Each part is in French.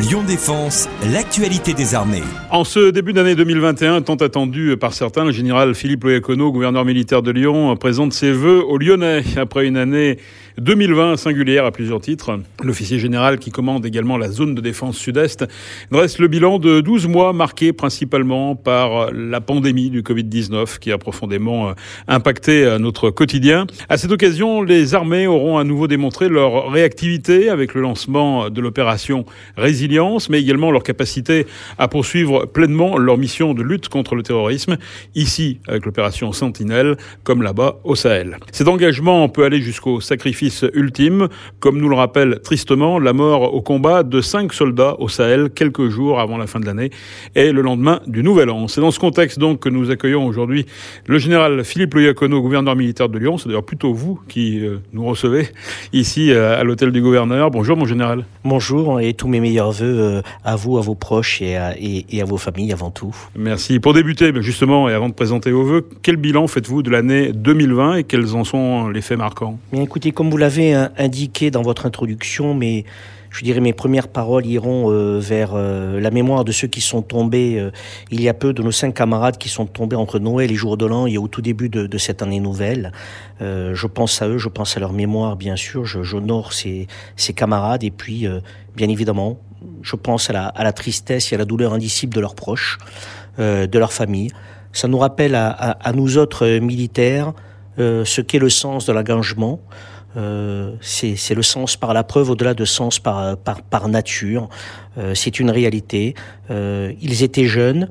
Lyon Défense, l'actualité des armées. En ce début d'année 2021, tant attendu par certains, le général Philippe Loyacono, gouverneur militaire de Lyon, présente ses vœux aux Lyonnais après une année 2020 singulière à plusieurs titres. L'officier général qui commande également la zone de défense sud-est dresse le bilan de 12 mois marqués principalement par la pandémie du Covid-19 qui a profondément impacté notre quotidien. À cette occasion, les armées auront à nouveau démontré leur réactivité avec le lancement de l'opération Résilience, mais également leur capacité à poursuivre pleinement leur mission de lutte contre le terrorisme, ici avec l'opération Sentinelle, comme là-bas au Sahel. Cet engagement peut aller jusqu'au sacrifice ultime, comme nous le rappelle tristement la mort au combat de cinq soldats au Sahel quelques jours avant la fin de l'année et le lendemain du Nouvel An. C'est dans ce contexte donc que nous accueillons aujourd'hui le général Philippe Loyacono, gouverneur militaire de Lyon. C'est d'ailleurs plutôt vous qui euh, nous recevez ici euh, à l'hôtel du gouverneur. Bonjour mon général. Bonjour et tous mes meilleurs euh, à vous, à vos proches et à, et, et à vos familles avant tout. Merci. Pour débuter, justement, et avant de présenter vos voeux, quel bilan faites-vous de l'année 2020 et quels en sont les faits marquants? Bien écoutez, comme vous l'avez indiqué dans votre introduction, mais je dirais mes premières paroles iront euh, vers euh, la mémoire de ceux qui sont tombés euh, il y a peu, de nos cinq camarades qui sont tombés entre Noël et Jour de l'An et au tout début de, de cette année nouvelle. Euh, je pense à eux, je pense à leur mémoire, bien sûr, j'honore ces, ces, camarades et puis, euh, bien évidemment, je pense à la, à la, tristesse et à la douleur indicible de leurs proches, de leur famille. Ça nous rappelle à, à, à nous autres militaires ce qu'est le sens de l'engagement. Euh, c'est le sens par la preuve au-delà de sens par, nature. Euh, c'est une réalité. Euh, ils étaient jeunes,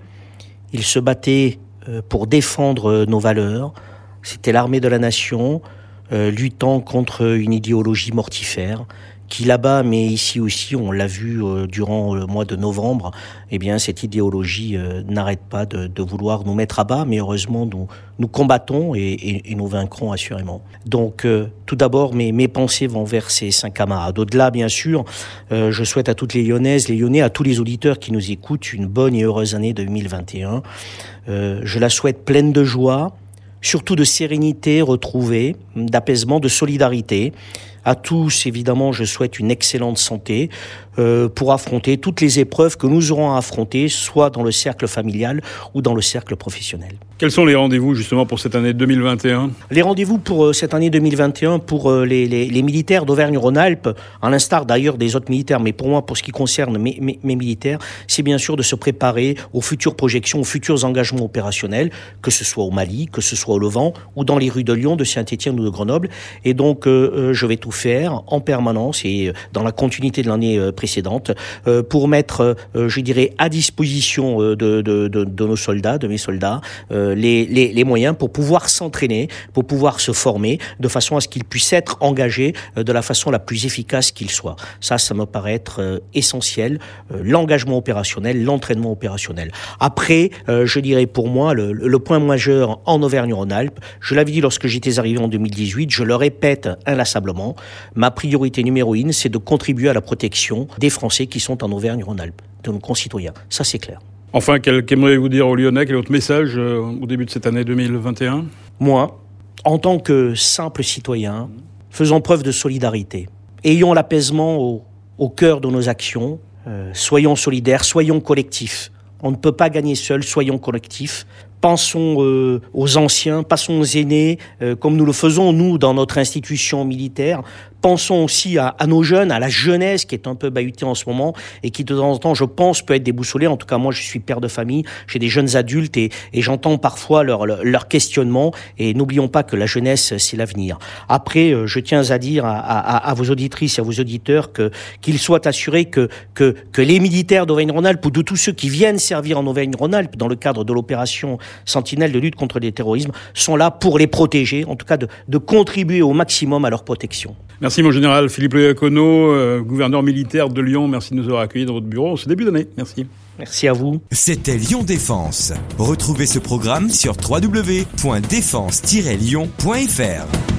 ils se battaient pour défendre nos valeurs. C'était l'armée de la nation, luttant contre une idéologie mortifère qui là-bas, mais ici aussi, on l'a vu euh, durant le mois de novembre, eh bien, cette idéologie euh, n'arrête pas de, vouloir nous mettre à bas, mais heureusement, nous, nous combattons et, nous vaincrons assurément. Donc, euh, tout d'abord, mes, mes pensées vont vers ces cinq camarades. Au-delà, bien sûr, je souhaite à toutes les Lyonnaises, les Lyonnais, à tous les auditeurs qui nous écoutent, une bonne et heureuse année 2021. Euh, je la souhaite pleine de joie, surtout de sérénité retrouvée, d'apaisement, de solidarité. À tous, évidemment, je souhaite une excellente santé euh, pour affronter toutes les épreuves que nous aurons à affronter, soit dans le cercle familial ou dans le cercle professionnel. Quels sont les rendez-vous justement pour cette année 2021 Les rendez-vous pour euh, cette année 2021 pour euh, les, les, les, militaires d'Auvergne-Rhône-Alpes, à l'instar d'ailleurs des autres militaires, mais pour moi, pour ce qui concerne mes, mes, mes militaires, c'est bien sûr de se préparer aux futures projections, aux futurs engagements opérationnels, que ce soit au Mali, que ce soit au Levant ou dans les rues de Lyon, de Saint-Étienne ou de Grenoble. Et donc, euh, je vais tout faire en permanence et dans la continuité de l'année précédente euh, pour mettre, euh, je dirais, à disposition de, nos soldats, de mes soldats, les, moyens pour pouvoir s'entraîner, pour pouvoir se former, de façon à ce qu'ils puissent être engagés de la façon la plus efficace qu'ils soient. Ça, ça me paraît être essentiel, l'engagement opérationnel, l'entraînement opérationnel. Après, je dirais pour moi, le point majeur en Auvergne-Rhône-Alpes, je l'avais dit lorsque j'étais arrivé en 2018, je le répète inlassablement, ma priorité numéro une, c'est de contribuer à la protection des Français qui sont en Auvergne-Rhône-Alpes, de nos concitoyens. Ça, c'est clair. Enfin, qu'aimeriez-vous dire aux Lyonnais? Quel est votre message euh, au début de cette année 2021 Moi, en tant que simple citoyen, faisons preuve de solidarité. Ayons l'apaisement au, au, cœur de nos actions. Euh, soyons solidaires, soyons collectifs. On ne peut pas gagner seul, soyons collectifs pensons euh, aux anciens, passons aux aînés, euh, comme nous le faisons nous dans notre institution militaire. Pensons aussi à, à, nos jeunes, à la jeunesse qui est un peu bahutée en ce moment et qui de temps en temps, je pense, peut être déboussolée. En tout cas, moi, je suis père de famille, j'ai des jeunes adultes et, et j'entends parfois leurs leur, leur questionnements. Et n'oublions pas que la jeunesse, c'est l'avenir. Après, euh, je tiens à dire à, à, à, vos auditrices et à vos auditeurs que qu'ils soient assurés que que, que les militaires d'Auvergne-Rhône-Alpes ou de tous ceux qui viennent servir en Auvergne-Rhône-Alpes dans le cadre de l'opération sentinelles de lutte contre le terrorisme sont là pour les protéger, en tout cas de, de contribuer au maximum à leur protection. Merci mon général Philippe Loyacono, euh, gouverneur militaire de Lyon. Merci de nous avoir accueillis dans votre bureau en ce début d'année. Merci. Merci à vous. C'était Lyon Défense. Retrouvez ce programme sur www.défense-lyon.fr.